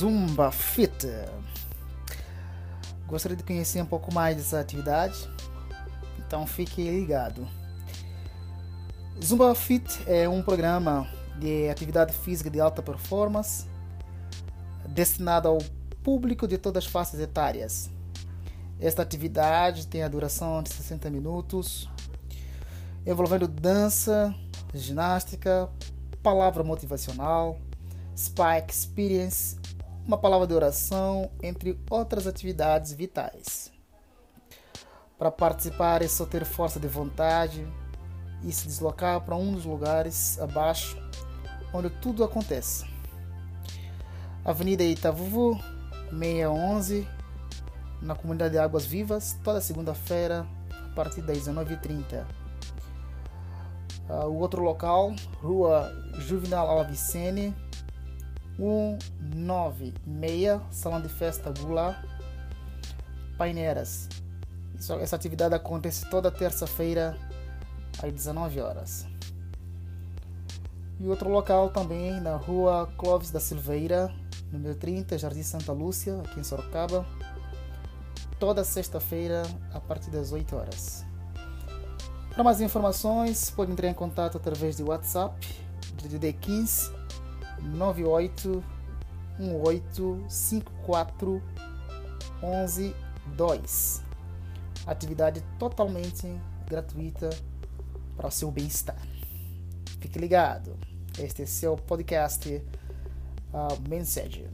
Zumba Fit. Gostaria de conhecer um pouco mais dessa atividade? Então fique ligado. Zumba Fit é um programa de atividade física de alta performance destinado ao público de todas as faixas etárias. Esta atividade tem a duração de 60 minutos, envolvendo dança, ginástica, palavra motivacional, spa experience, uma palavra de oração, entre outras atividades vitais. Para participar é só ter força de vontade e se deslocar para um dos lugares abaixo onde tudo acontece. Avenida Itavuvu, 611, na comunidade de Águas Vivas, toda segunda-feira, a partir das 19h30. Uh, o outro local, Rua Juvenal Alvicene, 196, Salão de Festa Gula, Paineiras. Essa atividade acontece toda terça-feira às 19 horas. E outro local também na rua Clóvis da Silveira, número 30, Jardim Santa Lúcia, aqui em Sorocaba, toda sexta-feira a partir das 8 horas. Para mais informações, pode entrar em contato através de WhatsApp, DDD 15 98 18 54 11 2. Atividade totalmente gratuita para o seu bem-estar. Fique ligado. Este é seu podcast uh, Mensagem.